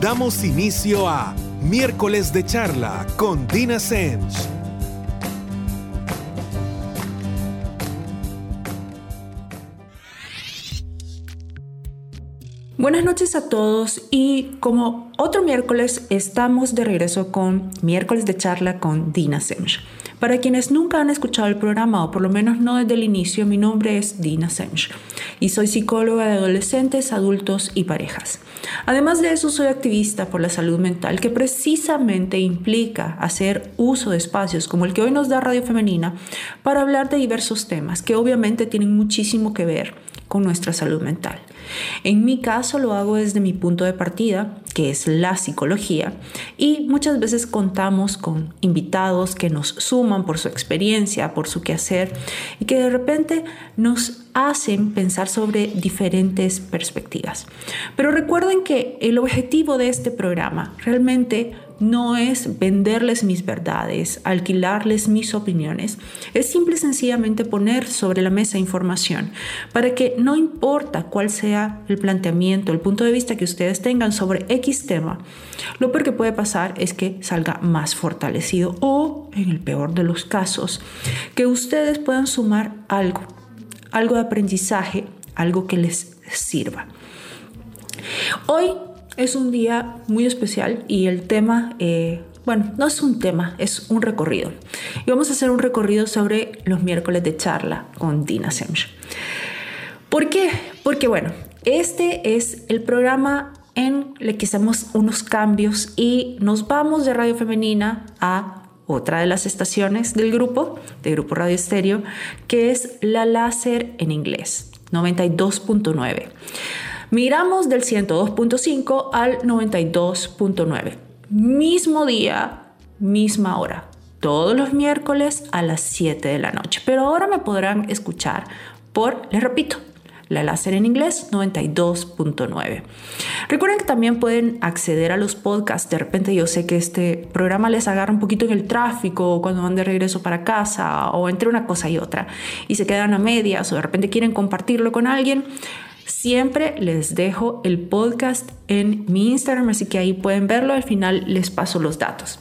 Damos inicio a Miércoles de Charla con Dina Sens. Buenas noches a todos y como otro miércoles estamos de regreso con miércoles de charla con Dina Semch. Para quienes nunca han escuchado el programa o por lo menos no desde el inicio, mi nombre es Dina Semch y soy psicóloga de adolescentes, adultos y parejas. Además de eso, soy activista por la salud mental que precisamente implica hacer uso de espacios como el que hoy nos da Radio Femenina para hablar de diversos temas que obviamente tienen muchísimo que ver con nuestra salud mental. En mi caso lo hago desde mi punto de partida, que es la psicología, y muchas veces contamos con invitados que nos suman por su experiencia, por su quehacer, y que de repente nos hacen pensar sobre diferentes perspectivas. Pero recuerden que el objetivo de este programa realmente no es venderles mis verdades, alquilarles mis opiniones, es simple y sencillamente poner sobre la mesa información para que no importa cuál sea el planteamiento, el punto de vista que ustedes tengan sobre X tema, lo peor que puede pasar es que salga más fortalecido o, en el peor de los casos, que ustedes puedan sumar algo, algo de aprendizaje, algo que les sirva. Hoy es un día muy especial y el tema, eh, bueno, no es un tema, es un recorrido. Y vamos a hacer un recorrido sobre los miércoles de charla con Dina Semch. ¿Por qué? Porque bueno, este es el programa en el que hacemos unos cambios y nos vamos de Radio Femenina a otra de las estaciones del grupo, del grupo Radio Estéreo, que es la láser en inglés, 92.9. Miramos del 102.5 al 92.9. Mismo día, misma hora. Todos los miércoles a las 7 de la noche. Pero ahora me podrán escuchar por, les repito, la láser en inglés 92.9. Recuerden que también pueden acceder a los podcasts. De repente yo sé que este programa les agarra un poquito en el tráfico cuando van de regreso para casa o entre una cosa y otra y se quedan a medias o de repente quieren compartirlo con alguien. Siempre les dejo el podcast en mi Instagram, así que ahí pueden verlo. Al final les paso los datos.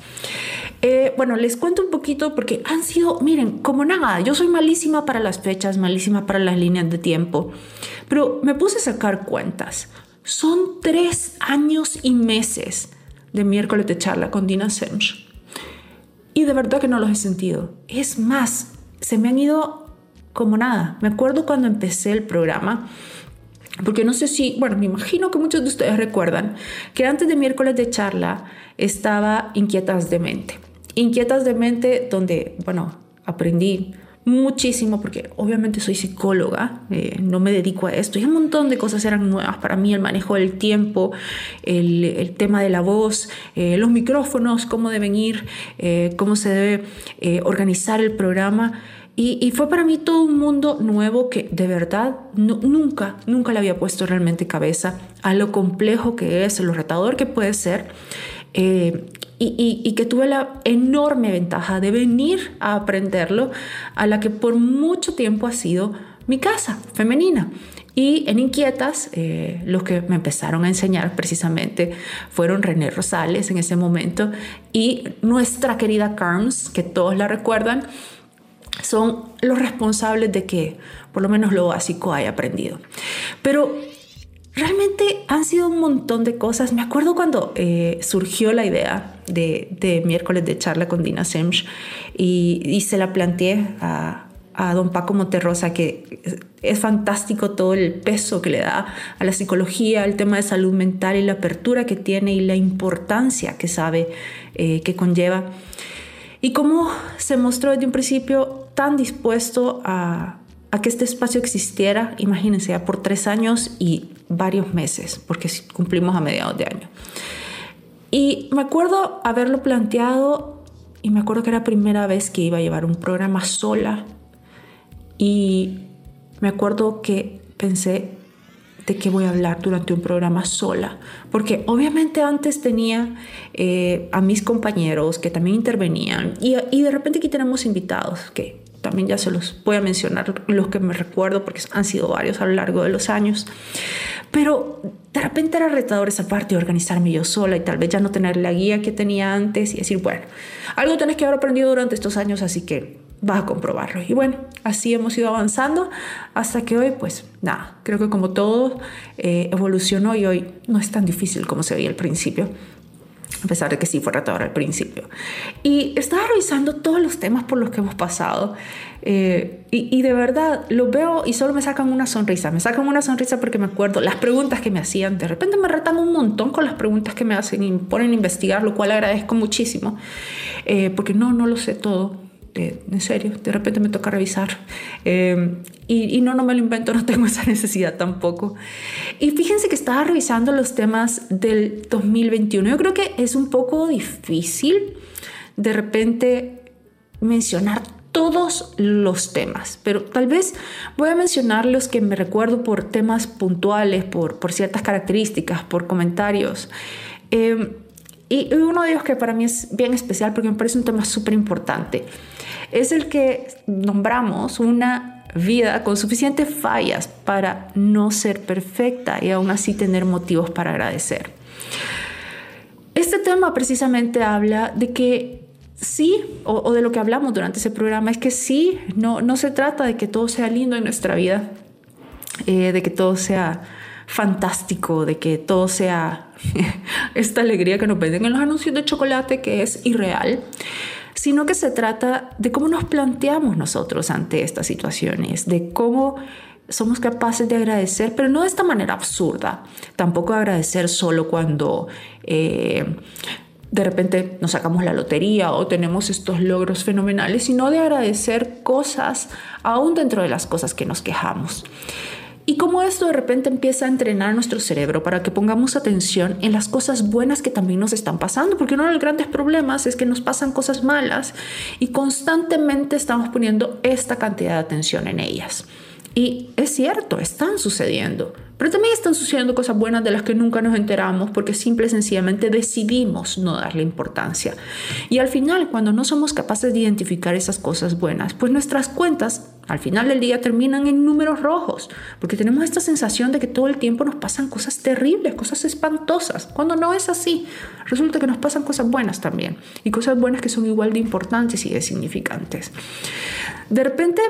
Eh, bueno, les cuento un poquito porque han sido, miren, como nada, yo soy malísima para las fechas, malísima para las líneas de tiempo, pero me puse a sacar cuentas. Son tres años y meses de miércoles de charla con Dina Semch. Y de verdad que no los he sentido. Es más, se me han ido como nada. Me acuerdo cuando empecé el programa, porque no sé si, bueno, me imagino que muchos de ustedes recuerdan que antes de miércoles de charla estaba Inquietas de Mente. Inquietas de Mente donde, bueno, aprendí muchísimo porque obviamente soy psicóloga, eh, no me dedico a esto y un montón de cosas eran nuevas para mí, el manejo del tiempo, el, tema de la voz, eh, los micrófonos, cómo deben ir, eh, cómo se debe organizar el programa. Y, fue para mí todo un mundo nuevo que de verdad nunca, nunca le había puesto realmente cabeza a lo complejo que es, lo retador que puede ser. Eh, y, que tuve la enorme ventaja de venir a aprenderlo a la que por mucho tiempo ha sido mi casa femenina. Y en Inquietas, eh, los que me empezaron a enseñar precisamente fueron René Rosales en ese momento y nuestra querida Carms, que todos la recuerdan, son los responsables de que por lo menos lo básico haya aprendido. Pero realmente han sido un montón de cosas. Me acuerdo cuando eh, surgió la idea de, miércoles de charla con Dina Semch y, se la planteé a, a don Paco Monterrosa, que es fantástico todo el peso que le da a la psicología, al tema de salud mental y la apertura que tiene y la importancia que sabe eh, que conlleva. Y cómo se mostró desde un principio tan dispuesto a, que este espacio existiera, imagínense, ya por tres años y varios meses, porque cumplimos a mediados de año. Y me acuerdo haberlo planteado y me acuerdo que era la primera vez que iba a llevar un programa sola y me acuerdo que pensé, de qué voy a hablar durante un programa sola, porque obviamente antes tenía eh, a mis compañeros que también intervenían y, y, de repente aquí tenemos invitados que también ya se los voy a mencionar los que me recuerdo porque han sido varios a lo largo de los años. Pero de repente era retador esa parte de organizarme yo sola y tal vez ya no tener la guía que tenía antes y decir, bueno, algo tenés que haber aprendido durante estos años, así que vas a comprobarlo. Y bueno, así hemos ido avanzando hasta que hoy, pues nada, creo que como todo eh, evolucionó y hoy no es tan difícil como se veía al principio a pesar de que sí fue retador al principio. Y estaba revisando todos los temas por los que hemos pasado eh, y, de verdad lo veo y solo me sacan una sonrisa. Me sacan una sonrisa porque me acuerdo las preguntas que me hacían. De repente me retan un montón con las preguntas que me hacen y me ponen a investigar, lo cual agradezco muchísimo, eh, porque no, no lo sé todo en serio, de repente me toca revisar. Y, no, no me lo invento, no tengo esa necesidad tampoco. Y fíjense que estaba revisando los temas del 2021. Yo creo que es un poco difícil de repente mencionar todos los temas, pero tal vez voy a mencionar los que me recuerdo por temas puntuales, por, por ciertas características, por comentarios. Eh, y uno de ellos que para mí es bien especial porque me parece un tema súper importante es el que nombramos una vida con suficientes fallas para no ser perfecta y aún así tener motivos para agradecer. Este tema precisamente habla de que sí, o, de lo que hablamos durante ese programa, es que sí, no, no se trata de que todo sea lindo en nuestra vida, eh, de que todo sea fantástico, de que todo sea esta alegría que nos venden en los anuncios de chocolate que es irreal sino que se trata de cómo nos planteamos nosotros ante estas situaciones, de cómo somos capaces de agradecer, pero no de esta manera absurda, tampoco agradecer solo cuando... Eh, de repente nos sacamos la lotería o tenemos estos logros fenomenales, sino de agradecer cosas aún dentro de las cosas que nos quejamos. Y cómo esto de repente empieza a entrenar nuestro cerebro para que pongamos atención en las cosas buenas que también nos están pasando, porque uno de los grandes problemas es que nos pasan cosas malas y constantemente estamos poniendo esta cantidad de atención en ellas. Y es cierto, están sucediendo, pero también están sucediendo cosas buenas de las que nunca nos enteramos porque simple y sencillamente decidimos no darle importancia. Y al final, cuando no somos capaces de identificar esas cosas buenas, pues nuestras cuentas al final del día terminan en números rojos, porque tenemos esta sensación de que todo el tiempo nos pasan cosas terribles, cosas espantosas, cuando no es así. Resulta que nos pasan cosas buenas también, y cosas buenas que son igual de importantes y de significantes. De repente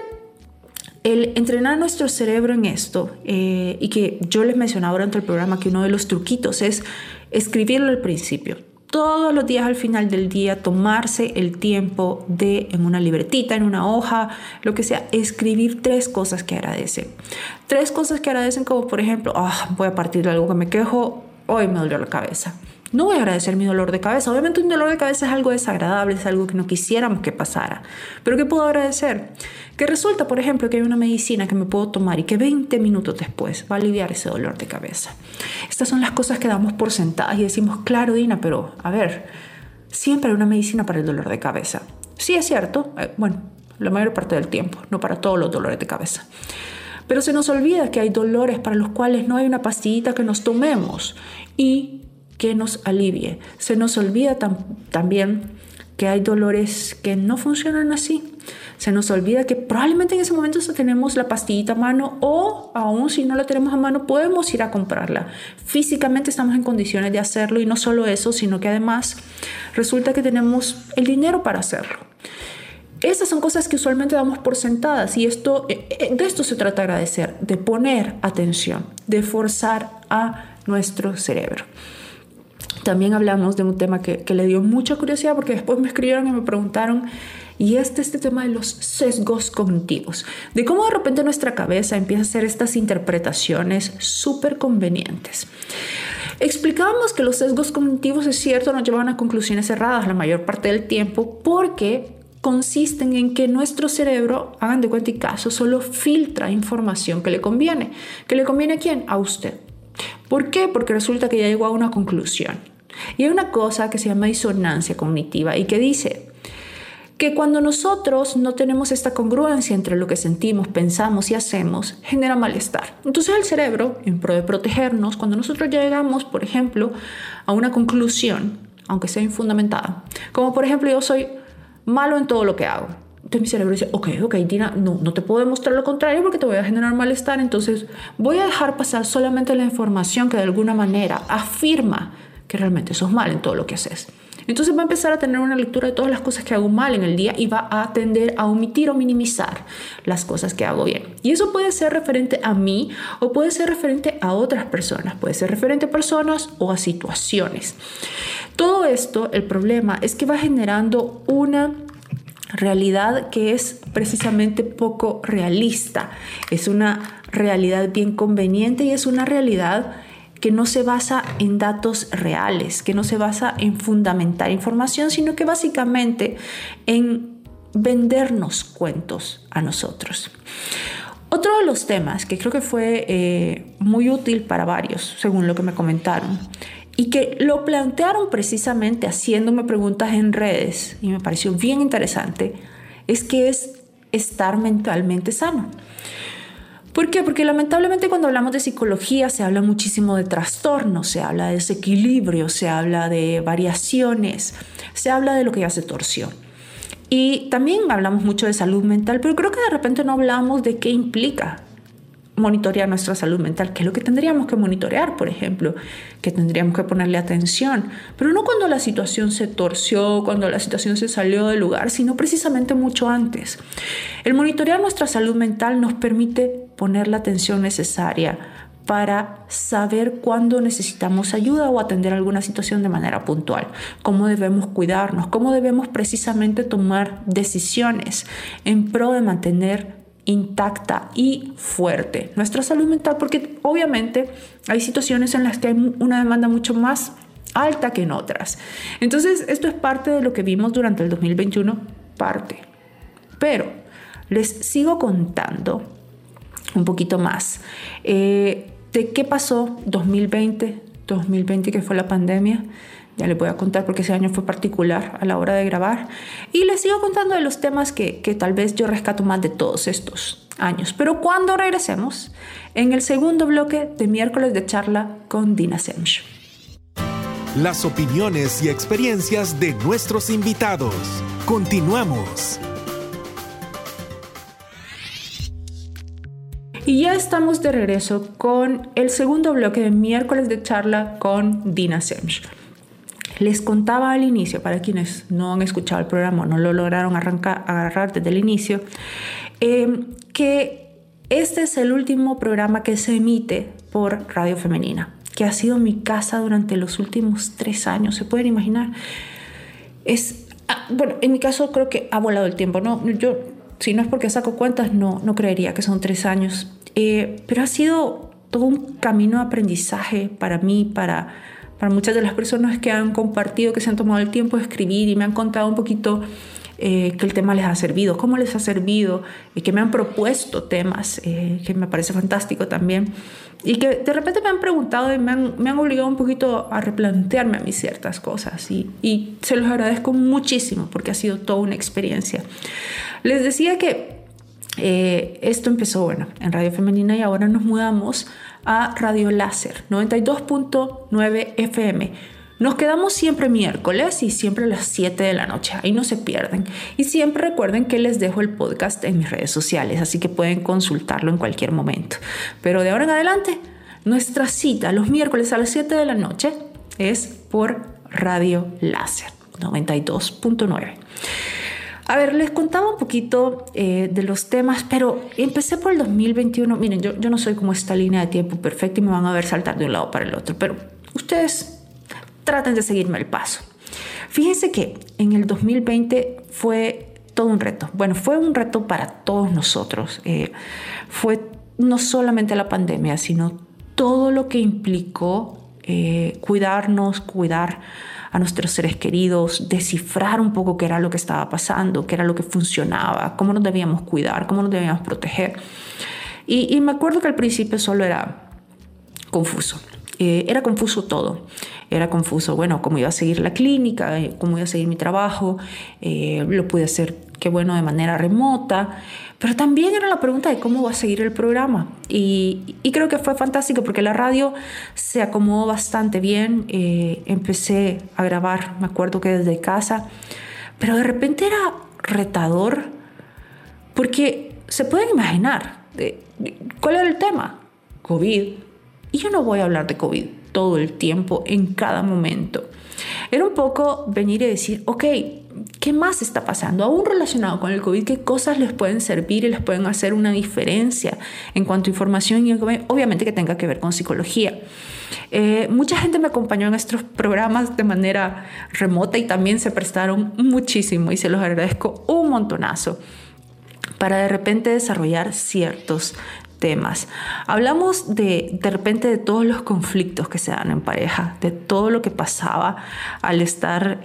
el entrenar nuestro cerebro en esto, eh, y que yo les mencionaba durante el programa que uno de los truquitos es escribirlo al principio. Todos los días al final del día tomarse el tiempo de en una libretita, en una hoja, lo que sea, escribir tres cosas que agradecen. Tres cosas que agradecen como por ejemplo, ah, voy a partir de algo que me quejo, hoy me dolió la cabeza. No voy a agradecer mi dolor de cabeza. Obviamente un dolor de cabeza es algo desagradable, es algo que no quisiéramos que pasara. Pero ¿qué puedo agradecer? Que resulta, por ejemplo, que hay una medicina que me puedo tomar y que 20 minutos después va a aliviar ese dolor de cabeza. Estas son las cosas que damos por sentadas y decimos, claro, Dina, pero a ver, siempre hay una medicina para el dolor de cabeza. Sí, es cierto. Eh, bueno, la mayor parte del tiempo, no para todos los dolores de cabeza. Pero se nos olvida que hay dolores para los cuales no hay una pastillita que nos tomemos y que nos alivie. Se nos olvida también que hay dolores que no funcionan así. Se nos olvida que probablemente en ese momento tenemos la pastillita a mano o aún si no la tenemos a mano podemos ir a comprarla. Físicamente estamos en condiciones de hacerlo y no solo eso, sino que además resulta que tenemos el dinero para hacerlo. Estas son cosas que usualmente damos por sentadas y esto, eh, eh, de esto se trata de agradecer, de poner atención, de forzar a nuestro cerebro. También hablamos de un tema que, le dio mucha curiosidad porque después me escribieron y me preguntaron, y este, este tema de los sesgos cognitivos, de cómo de repente nuestra cabeza empieza a hacer estas interpretaciones súper convenientes. Explicábamos que los sesgos cognitivos, es cierto, nos llevan a conclusiones erradas la mayor parte del tiempo porque consisten en que nuestro cerebro, hagan de cuenta y caso, solo filtra información que le conviene. ¿Que le conviene a quién? A usted. ¿Por qué? Porque resulta que ya llegó a una conclusión. Y hay una cosa que se llama disonancia cognitiva y que dice que cuando nosotros no tenemos esta congruencia entre lo que sentimos, pensamos y hacemos, genera malestar. Entonces el cerebro, en pro de protegernos, cuando nosotros llegamos, por ejemplo, a una conclusión, aunque sea infundamentada, como por ejemplo yo soy malo en todo lo que hago, entonces mi cerebro dice, ok, ok, Dina, no, no te puedo demostrar lo contrario porque te voy a generar malestar, entonces voy a dejar pasar solamente la información que de alguna manera afirma que realmente sos mal en todo lo que haces. Entonces va a empezar a tener una lectura de todas las cosas que hago mal en el día y va a tender a omitir o minimizar las cosas que hago bien. Y eso puede ser referente a mí o puede ser referente a otras personas, puede ser referente a personas o a situaciones. Todo esto, el problema es que va generando una realidad que es precisamente poco realista. Es una realidad bien conveniente y es una realidad que no se basa en datos reales, que no se basa en fundamentar información, sino que básicamente en vendernos cuentos a nosotros. Otro de los temas que creo que fue eh, muy útil para varios, según lo que me comentaron, y que lo plantearon precisamente haciéndome preguntas en redes, y me pareció bien interesante, es que es estar mentalmente sano. ¿Por qué? Porque lamentablemente cuando hablamos de psicología se habla muchísimo de trastornos, se habla de desequilibrio, se habla de variaciones, se habla de lo que ya se torció. Y también hablamos mucho de salud mental, pero creo que de repente no hablamos de qué implica monitorear nuestra salud mental, que es lo que tendríamos que monitorear, por ejemplo, que tendríamos que ponerle atención, pero no cuando la situación se torció, cuando la situación se salió del lugar, sino precisamente mucho antes. El monitorear nuestra salud mental nos permite poner la atención necesaria para saber cuándo necesitamos ayuda o atender alguna situación de manera puntual, cómo debemos cuidarnos, cómo debemos precisamente tomar decisiones en pro de mantener intacta y fuerte nuestra salud mental, porque obviamente hay situaciones en las que hay una demanda mucho más alta que en otras. Entonces, esto es parte de lo que vimos durante el 2021, parte. Pero les sigo contando un poquito más eh, de qué pasó 2020, 2020 que fue la pandemia, ya les voy a contar porque ese año fue particular a la hora de grabar. Y les sigo contando de los temas que, que tal vez yo rescato más de todos estos años. Pero cuando regresemos, en el segundo bloque de miércoles de charla con Dina Semch. Las opiniones y experiencias de nuestros invitados. Continuamos. Y ya estamos de regreso con el segundo bloque de miércoles de charla con Dina Semch. Les contaba al inicio, para quienes no han escuchado el programa, no lo lograron arrancar, agarrar desde el inicio, eh, que este es el último programa que se emite por Radio Femenina, que ha sido mi casa durante los últimos tres años, se pueden imaginar. Es, ah, bueno, en mi caso creo que ha volado el tiempo, ¿no? Yo, si no es porque saco cuentas, no, no creería que son tres años, eh, pero ha sido todo un camino de aprendizaje para mí, para para muchas de las personas que han compartido, que se han tomado el tiempo de escribir y me han contado un poquito eh, que el tema les ha servido, cómo les ha servido, y que me han propuesto temas, eh, que me parece fantástico también, y que de repente me han preguntado y me han, me han obligado un poquito a replantearme a mí ciertas cosas, y, se los agradezco muchísimo porque ha sido toda una experiencia. Les decía que eh, esto empezó, bueno, en Radio Femenina y ahora nos mudamos a Radio Láser 92.9 FM. Nos quedamos siempre miércoles y siempre a las 7 de la noche. Ahí no se pierden. Y siempre recuerden que les dejo el podcast en mis redes sociales, así que pueden consultarlo en cualquier momento. Pero de ahora en adelante, nuestra cita los miércoles a las 7 de la noche es por Radio Láser 92.9. A ver, les contaba un poquito eh, de los temas, pero empecé por el 2021. Miren, yo, yo no soy como esta línea de tiempo perfecta y me van a ver saltar de un lado para el otro, pero ustedes traten de seguirme el paso. Fíjense que en el 2020 fue todo un reto. Bueno, fue un reto para todos nosotros. Eh, fue no solamente la pandemia, sino todo lo que implicó eh, cuidarnos, cuidar a nuestros seres queridos, descifrar un poco qué era lo que estaba pasando, qué era lo que funcionaba, cómo nos debíamos cuidar, cómo nos debíamos proteger. Y, me acuerdo que al principio solo era confuso. Eh, era confuso todo. Era confuso, bueno, cómo iba a seguir la clínica, eh, cómo iba a seguir mi trabajo, eh, lo pude hacer, qué bueno, de manera remota. Pero también era la pregunta de cómo va a seguir el programa. Y, creo que fue fantástico porque la radio se acomodó bastante bien. Eh, empecé a grabar, me acuerdo que desde casa, pero de repente era retador Porque se pueden imaginar cuál era el tema. COVID. Y yo no voy a hablar de COVID todo el tiempo, en cada momento. Era un poco venir y decir, ok, ¿qué más está pasando? Aún relacionado con el COVID, ¿qué cosas les pueden servir y les pueden hacer una diferencia en cuanto a información y obviamente que tenga que ver con psicología? Eh, mucha gente me acompañó en estos programas de manera remota y también se prestaron muchísimo y se los agradezco un montonazo para de repente desarrollar ciertos temas. Hablamos de, de repente de todos los conflictos que se dan en pareja, de todo lo que pasaba al estar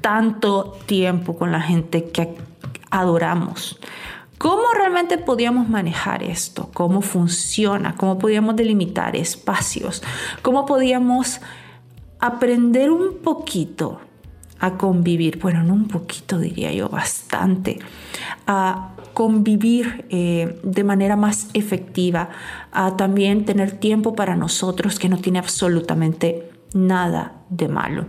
tanto tiempo con la gente que adoramos. ¿Cómo realmente podíamos manejar esto? ¿Cómo funciona? ¿Cómo podíamos delimitar espacios? ¿Cómo podíamos aprender un poquito a convivir? Bueno, no un poquito, diría yo, bastante. A convivir eh, de manera más efectiva, a también tener tiempo para nosotros, que no tiene absolutamente nada de malo.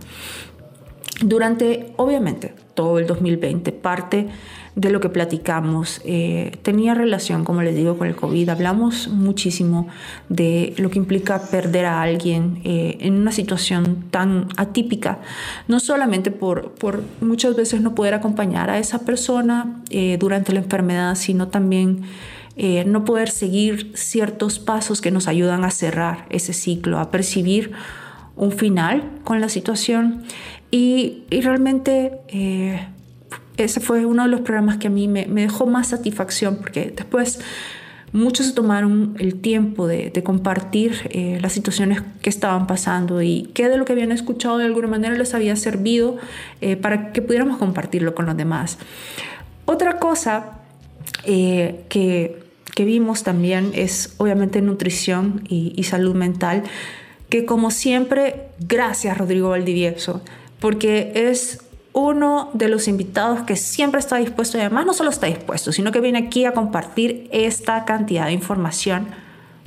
Durante, obviamente, todo el 2020, parte de lo que platicamos eh, tenía relación, como les digo, con el COVID. Hablamos muchísimo de lo que implica perder a alguien eh, en una situación tan atípica, no solamente por, por muchas veces no poder acompañar a esa persona eh, durante la enfermedad, sino también no poder seguir ciertos pasos que nos ayudan a cerrar ese ciclo, a percibir un final con la situación y, realmente ese fue uno de los programas que a mí me, dejó más satisfacción porque después muchos se tomaron el tiempo de, compartir eh, las situaciones que estaban pasando y qué de lo que habían escuchado de alguna manera les había servido eh, para que pudiéramos compartirlo con los demás. Otra cosa eh, que, vimos también es obviamente nutrición y, y salud mental, que como siempre, gracias Rodrigo Valdivieso, porque es uno de los invitados que siempre está dispuesto y además no solo está dispuesto, sino que viene aquí a compartir esta cantidad de información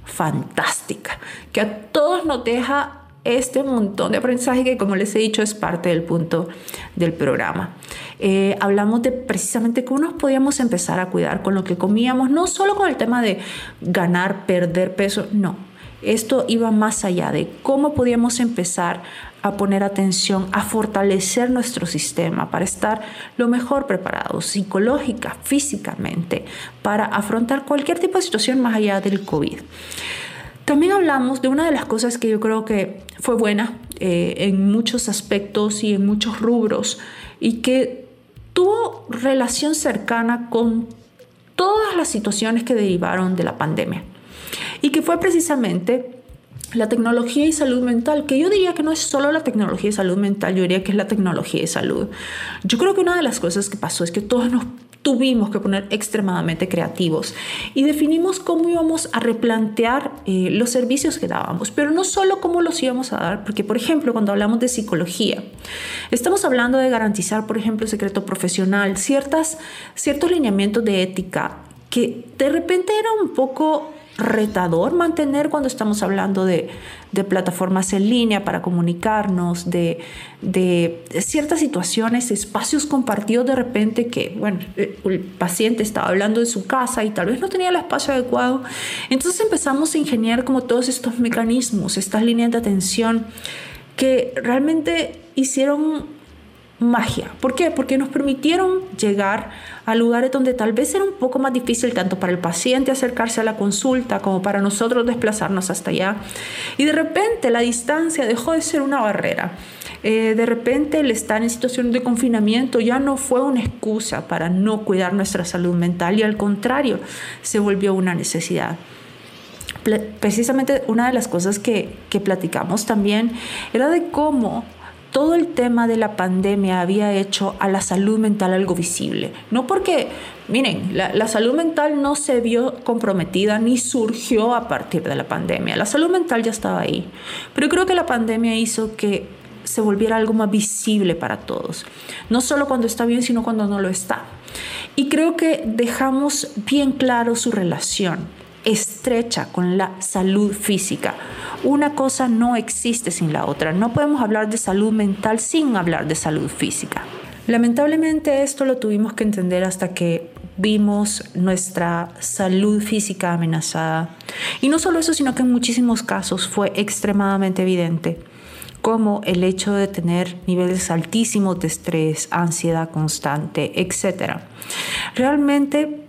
fantástica, que a todos nos deja este montón de aprendizaje que como les he dicho es parte del punto del programa. Eh, hablamos de precisamente cómo nos podíamos empezar a cuidar con lo que comíamos, no solo con el tema de ganar, perder peso, no. Esto iba más allá de cómo podíamos empezar a poner atención, a fortalecer nuestro sistema para estar lo mejor preparados psicológica, físicamente, para afrontar cualquier tipo de situación más allá del COVID. También hablamos de una de las cosas que yo creo que fue buena eh, en muchos aspectos y en muchos rubros y que tuvo relación cercana con todas las situaciones que derivaron de la pandemia y que fue precisamente la tecnología y salud mental, que yo diría que no es solo la tecnología y salud mental, yo diría que es la tecnología y salud. Yo creo que una de las cosas que pasó es que todos nos tuvimos que poner extremadamente creativos y definimos cómo íbamos a replantear eh, los servicios que dábamos, pero no solo cómo los íbamos a dar, porque por ejemplo cuando hablamos de psicología, estamos hablando de garantizar, por ejemplo, secreto profesional, ciertas, ciertos lineamientos de ética que de repente era un poco retador mantener cuando estamos hablando de, plataformas en línea para comunicarnos, de, ciertas situaciones, espacios compartidos de repente que, bueno, el paciente estaba hablando de su casa y tal vez no tenía el espacio adecuado. Entonces empezamos a ingeniar como todos estos mecanismos, estas líneas de atención que realmente hicieron magia. ¿Por qué? Porque nos permitieron llegar a lugares donde tal vez era un poco más difícil tanto para el paciente acercarse a la consulta como para nosotros desplazarnos hasta allá. Y de repente la distancia dejó de ser una barrera. Eh, de repente el estar en situación de confinamiento ya no fue una excusa para no cuidar nuestra salud mental y al contrario, se volvió una necesidad precisamente una de las cosas que, que, platicamos también era de cómo todo el tema de la pandemia había hecho a la salud mental algo visible. No porque, miren, la, salud mental no se vio comprometida ni surgió a partir de la pandemia. La salud mental ya estaba ahí. Pero creo que la pandemia hizo que se volviera algo más visible para todos. No solo cuando está bien, sino cuando no lo está. Y creo que dejamos bien claro su relación estrecha con la salud física. Una cosa no existe sin la otra. No podemos hablar de salud mental sin hablar de salud física. Lamentablemente esto lo tuvimos que entender hasta que vimos nuestra salud física amenazada. Y no solo eso, sino que en muchísimos casos fue extremadamente evidente como el hecho de tener niveles altísimos de estrés, ansiedad constante, etc. Realmente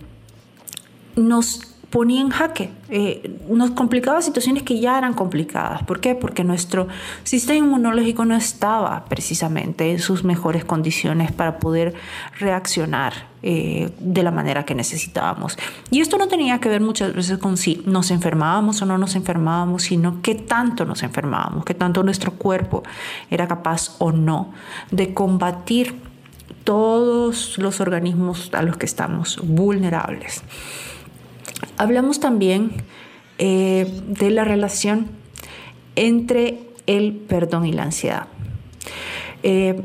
nos ponía en jaque, eh, nos complicaba situaciones que ya eran complicadas. ¿Por qué? Porque nuestro sistema inmunológico no estaba precisamente en sus mejores condiciones para poder reaccionar eh, de la manera que necesitábamos. Y esto no tenía que ver muchas veces con si nos enfermábamos o no nos enfermábamos, sino qué tanto nos enfermábamos, qué tanto nuestro cuerpo era capaz o no de combatir todos los organismos a los que estamos vulnerables. Hablamos también eh, de la relación entre el perdón y la ansiedad. Eh,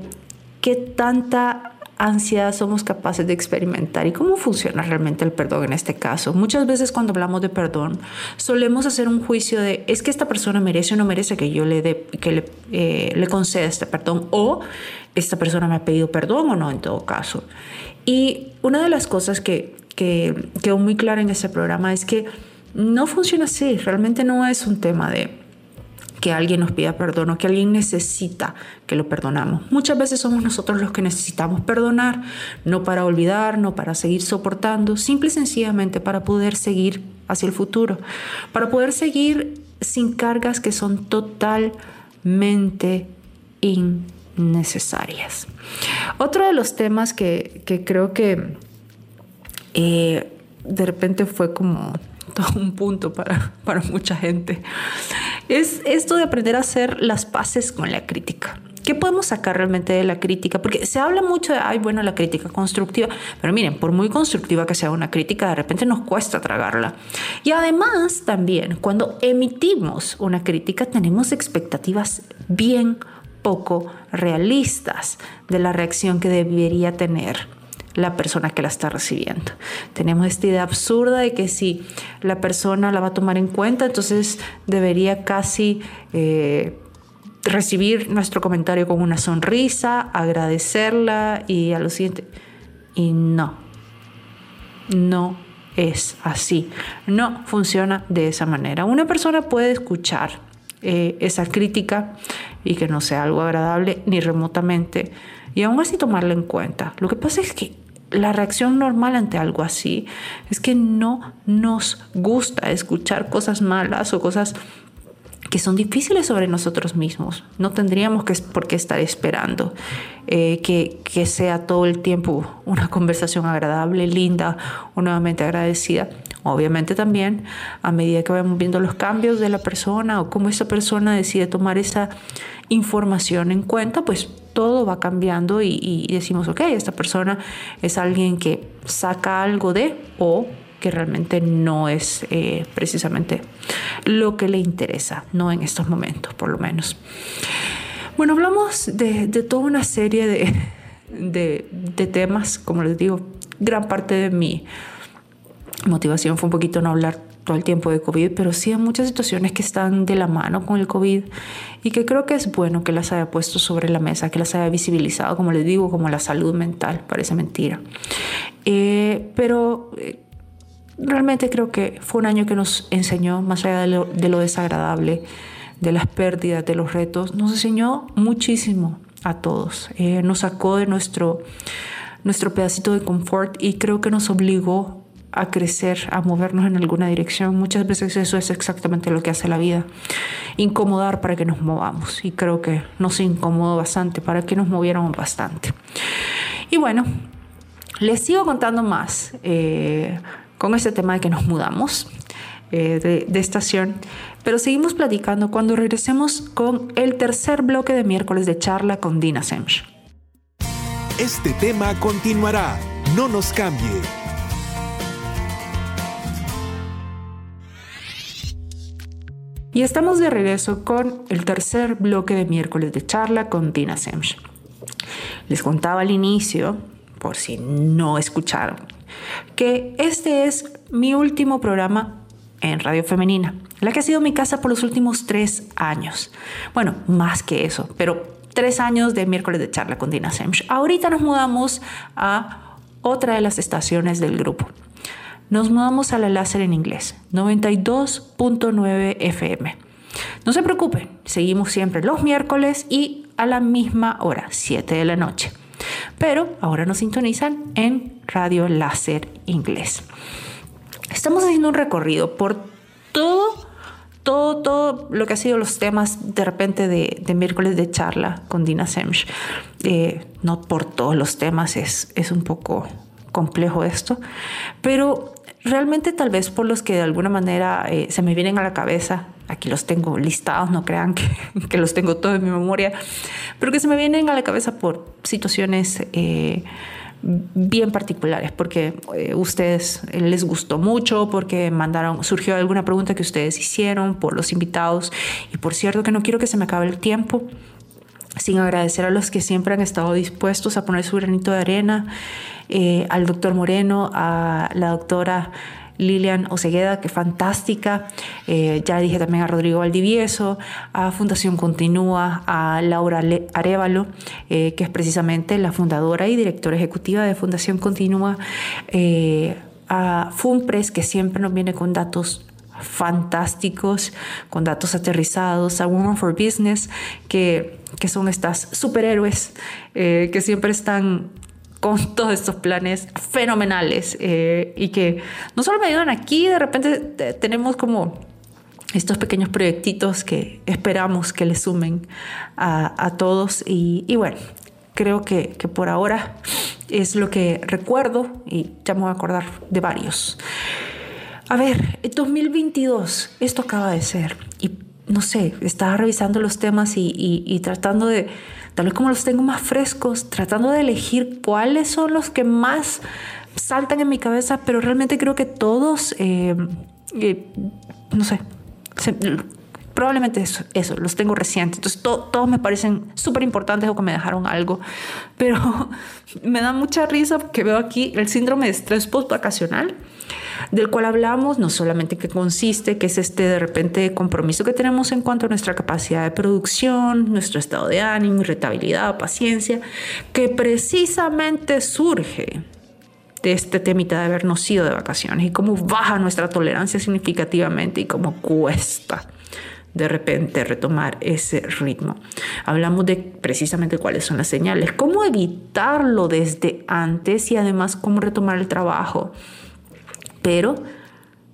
¿Qué tanta ansiedad somos capaces de experimentar y cómo funciona realmente el perdón en este caso. Muchas veces cuando hablamos de perdón solemos hacer un juicio de es que esta persona merece o no merece que yo le, dé, que le, eh, le conceda este perdón o esta persona me ha pedido perdón o no en todo caso. Y una de las cosas que que quedó muy clara en ese programa es que no funciona así, realmente no es un tema de que alguien nos pida perdón o que alguien necesita que lo perdonamos. Muchas veces somos nosotros los que necesitamos perdonar, no para olvidar, no para seguir soportando, simple y sencillamente para poder seguir hacia el futuro, para poder seguir sin cargas que son totalmente innecesarias. Otro de los temas que creo que eh, de repente fue como todo un punto para, para mucha gente. Es esto de aprender a hacer las paces con la crítica. ¿Qué podemos sacar realmente de la crítica? Porque se habla mucho de, ay, bueno, la crítica constructiva, pero miren, por muy constructiva que sea una crítica, de repente nos cuesta tragarla. Y además también, cuando emitimos una crítica, tenemos expectativas bien poco realistas de la reacción que debería tener la persona que la está recibiendo. Tenemos esta idea absurda de que si la persona la va a tomar en cuenta, entonces debería casi eh, recibir nuestro comentario con una sonrisa, agradecerla y a lo siguiente. Y no, no es así. No funciona de esa manera. Una persona puede escuchar eh, esa crítica y que no sea algo agradable ni remotamente y aún así tomarla en cuenta. Lo que pasa es que la reacción normal ante algo así es que no nos gusta escuchar cosas malas o cosas que son difíciles sobre nosotros mismos. No tendríamos que, por qué estar esperando eh, que, que, sea todo el tiempo una conversación agradable, linda o nuevamente agradecida. Obviamente también a medida que vamos viendo los cambios de la persona o cómo esa persona decide tomar esa información en cuenta, pues todo va cambiando y, decimos, ok, esta persona es alguien que saca algo de o que realmente no es eh, precisamente lo que le interesa, no en estos momentos por lo menos. Bueno, hablamos de, toda una serie de, de, temas, como les digo, gran parte de mi motivación fue un poquito no hablar todo el tiempo de COVID, pero sí hay muchas situaciones que están de la mano con el COVID y que creo que es bueno que las haya puesto sobre la mesa, que las haya visibilizado, como les digo, como la salud mental, parece mentira. Eh, pero eh, realmente creo que fue un año que nos enseñó, más allá de lo, desagradable, de las pérdidas, de los retos, nos enseñó muchísimo a todos. Eh, nos sacó de nuestro, nuestro pedacito de confort y creo que nos obligó a crecer, a movernos en alguna dirección. Muchas veces eso es exactamente lo que hace la vida. Incomodar para que nos movamos. Y creo que nos incomodó bastante para que nos moviéramos bastante. Y bueno, les sigo contando más eh, con este tema de que nos mudamos eh, de, de estación. Pero seguimos platicando cuando regresemos con el tercer bloque de miércoles de charla con Dina Semch. Este tema continuará. No nos cambie. Y estamos de regreso con el tercer bloque de miércoles de charla con Dina Semch. Les contaba al inicio, por si no escucharon, que este es mi último programa en Radio Femenina, la que ha sido mi casa por los últimos tres años. Bueno, más que eso, pero tres años de miércoles de charla con Dina Semch. Ahorita nos mudamos a otra de las estaciones del grupo. Nos mudamos a la láser en inglés, 92.9 FM. No se preocupen, seguimos siempre los miércoles y a la misma hora, 7 de la noche. Pero ahora nos sintonizan en Radio Láser Inglés. Estamos haciendo un recorrido por todo todo, todo lo que ha sido los temas de repente de, miércoles de charla con Dina Semch. Eh, no por todos los temas, es, es un poco complejo esto, pero realmente tal vez por los que de alguna manera eh, se me vienen a la cabeza, aquí los tengo listados, no crean que, que, los tengo todos en mi memoria, pero que se me vienen a la cabeza por situaciones eh, bien particulares, porque eh, ustedes les gustó mucho, porque mandaron, surgió alguna pregunta que ustedes hicieron por los invitados. Y por cierto que no quiero que se me acabe el tiempo sin agradecer a los que siempre han estado dispuestos a poner su granito de arena, eh, al doctor Moreno, a la doctora Lilian Osegueda, que fantástica. Eh, ya dije también a Rodrigo Valdivieso, a Fundación Continúa, a Laura Arevalo, eh, que es precisamente la fundadora y directora ejecutiva de Fundación Continúa, a FUNPRES, que siempre nos viene con datos fantásticos, con datos aterrizados, a Women for Business, que, que son estas superhéroes que siempre están con todos estos planes fenomenales eh, y que no solo me ayudan aquí, de repente tenemos como estos pequeños proyectitos que esperamos que le sumen a, todos y, bueno, creo que, que, por ahora es lo que recuerdo y ya me voy a acordar de varios. A ver, 2022, esto acaba de ser. Y no sé, estaba revisando los temas y tratando de tal vez como los tengo más frescos, tratando de elegir cuáles son los que más saltan en mi cabeza, pero realmente creo que todos, eh, eh, no sé, probablemente eso, eso, los tengo recientes. Entonces todos me parecen súper importantes o que me dejaron algo, pero me da mucha risa porque veo aquí el síndrome de estrés post-vacacional del cual hablamos, no solamente que consiste, que es este de repente compromiso que tenemos en cuanto a nuestra capacidad de producción, nuestro estado de ánimo, irritabilidad, paciencia, que precisamente surge de este temita de habernos ido de vacaciones y cómo baja nuestra tolerancia significativamente y cómo cuesta de repente retomar ese ritmo. Hablamos de precisamente cuáles son las señales, cómo evitarlo desde antes y además cómo retomar el trabajo pero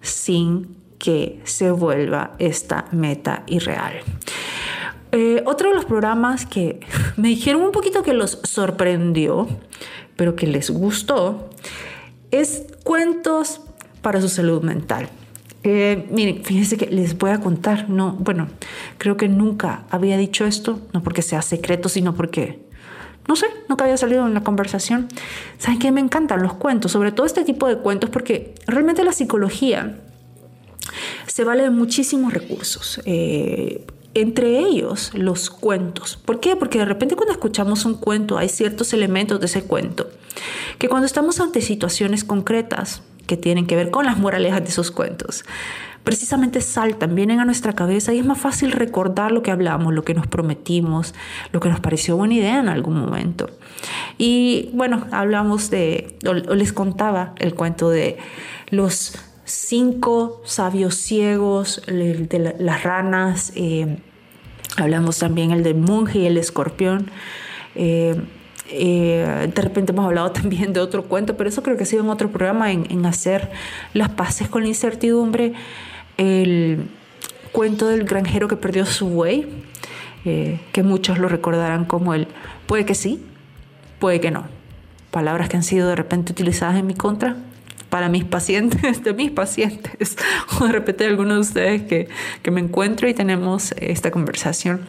sin que se vuelva esta meta irreal. Eh, otro de los programas que me dijeron un poquito que los sorprendió, pero que les gustó, es Cuentos para su salud mental. Eh, miren, fíjense que les voy a contar, no, bueno, creo que nunca había dicho esto, no porque sea secreto, sino porque no sé, nunca había salido en la conversación. ¿Saben qué? Me encantan los cuentos, sobre todo este tipo de cuentos, porque realmente la psicología se vale de muchísimos recursos. Eh, entre ellos los cuentos. ¿Por qué? Porque de repente cuando escuchamos un cuento hay ciertos elementos de ese cuento que cuando estamos ante situaciones concretas que tienen que ver con las moralejas de esos cuentos, precisamente saltan, vienen a nuestra cabeza y es más fácil recordar lo que hablamos, lo que nos prometimos, lo que nos pareció buena idea en algún momento. Y bueno, hablamos de, o les contaba el cuento de los cinco sabios ciegos, de las ranas, eh, hablamos también el del monje y el escorpión. Eh, eh, de repente hemos hablado también de otro cuento, pero eso creo que ha sido en otro programa, en, en hacer las paces con la incertidumbre el cuento del granjero que perdió su buey, eh, que muchos lo recordarán como el puede que sí, puede que no. Palabras que han sido de repente utilizadas en mi contra, para mis pacientes, de mis pacientes, o de repente algunos de ustedes que, que me encuentro y tenemos esta conversación.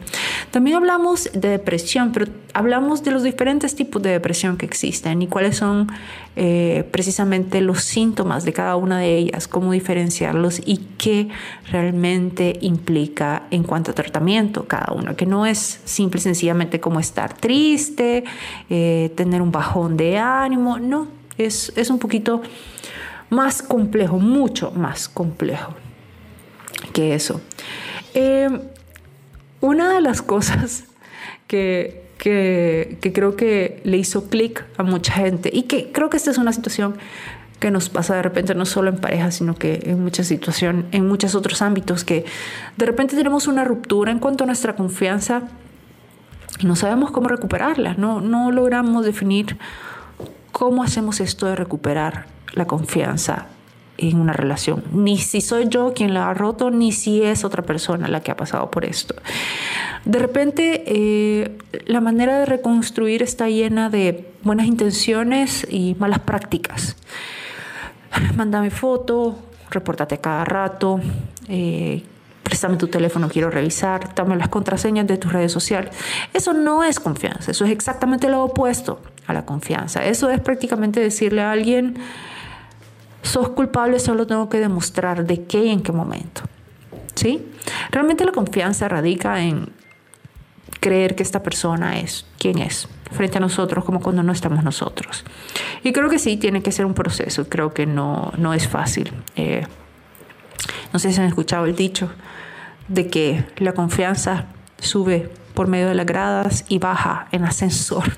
También hablamos de depresión, pero hablamos de los diferentes tipos de depresión que existen y cuáles son eh, precisamente los síntomas de cada una de ellas, cómo diferenciarlos y qué realmente implica en cuanto a tratamiento cada uno, que no es simple y sencillamente como estar triste, eh, tener un bajón de ánimo, no, es, es un poquito más complejo, mucho más complejo que eso. Eh, una de las cosas que, que, que creo que le hizo clic a mucha gente y que creo que esta es una situación que nos pasa de repente no solo en pareja, sino que en muchas situaciones, en muchos otros ámbitos, que de repente tenemos una ruptura en cuanto a nuestra confianza y no sabemos cómo recuperarla, no, no logramos definir cómo hacemos esto de recuperar la confianza en una relación, ni si soy yo quien la ha roto, ni si es otra persona la que ha pasado por esto. De repente, eh, la manera de reconstruir está llena de buenas intenciones y malas prácticas mándame foto, repórtate cada rato, eh, préstame tu teléfono, quiero revisar, dame las contraseñas de tus redes sociales. Eso no es confianza, eso es exactamente lo opuesto a la confianza. Eso es prácticamente decirle a alguien, sos culpable, solo tengo que demostrar de qué y en qué momento. ¿Sí? Realmente la confianza radica en creer que esta persona es quien es frente a nosotros como cuando no estamos nosotros. Y creo que sí, tiene que ser un proceso, creo que no, no es fácil. Eh, no sé si han escuchado el dicho de que la confianza sube por medio de las gradas y baja en ascensor.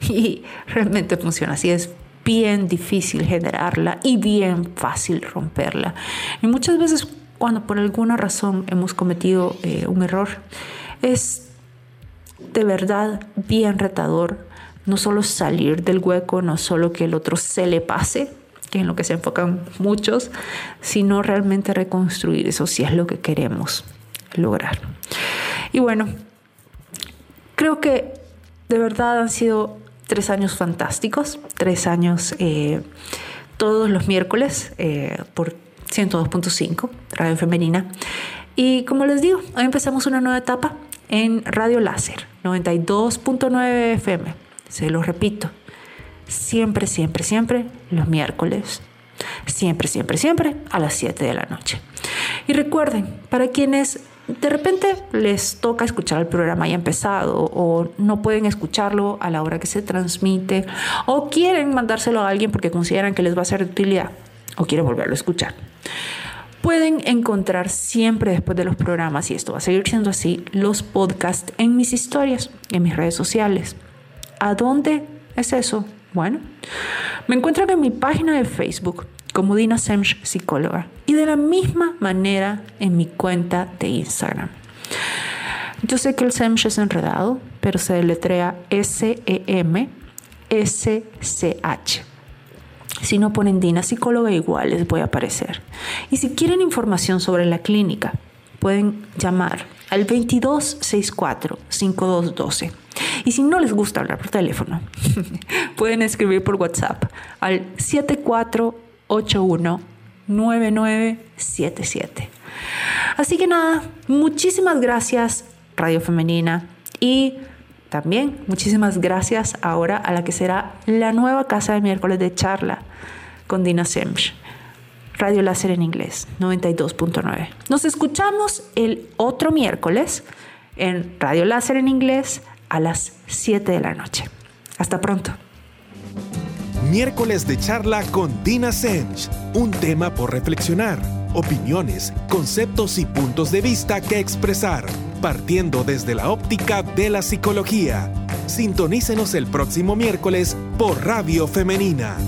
Y realmente funciona así. Es bien difícil generarla y bien fácil romperla. Y muchas veces cuando por alguna razón hemos cometido eh, un error, es de verdad bien retador no solo salir del hueco, no solo que el otro se le pase, que es en lo que se enfocan muchos, sino realmente reconstruir eso si es lo que queremos lograr. Y bueno, creo que de verdad han sido tres años fantásticos, tres años eh, todos los miércoles eh, por 102.5, Radio Femenina. Y como les digo, hoy empezamos una nueva etapa en Radio Láser, 92.9 FM. Se lo repito, siempre, siempre, siempre los miércoles. Siempre, siempre, siempre a las 7 de la noche. Y recuerden, para quienes de repente les toca escuchar el programa ya empezado o no pueden escucharlo a la hora que se transmite o quieren mandárselo a alguien porque consideran que les va a ser de utilidad o quieren volverlo a escuchar. Pueden encontrar siempre después de los programas, y esto va a seguir siendo así, los podcasts en mis historias, en mis redes sociales. ¿A dónde es eso? Bueno, me encuentran en mi página de Facebook como Dina Semch Psicóloga y de la misma manera en mi cuenta de Instagram. Yo sé que el Semch es enredado, pero se deletrea S-E-M-S-C-H. Si no ponen Dina Psicóloga, igual les voy a aparecer. Y si quieren información sobre la clínica, pueden llamar al 2264-5212. Y si no les gusta hablar por teléfono, pueden escribir por WhatsApp al 7481-9977. Así que nada, muchísimas gracias Radio Femenina y también muchísimas gracias ahora a la que será la nueva casa de miércoles de charla con Dina Semch. Radio Láser en inglés, 92.9. Nos escuchamos el otro miércoles en Radio Láser en inglés a las 7 de la noche. Hasta pronto. Miércoles de charla con Dina Semch. Un tema por reflexionar, opiniones, conceptos y puntos de vista que expresar partiendo desde la óptica de la psicología. Sintonícenos el próximo miércoles por Radio Femenina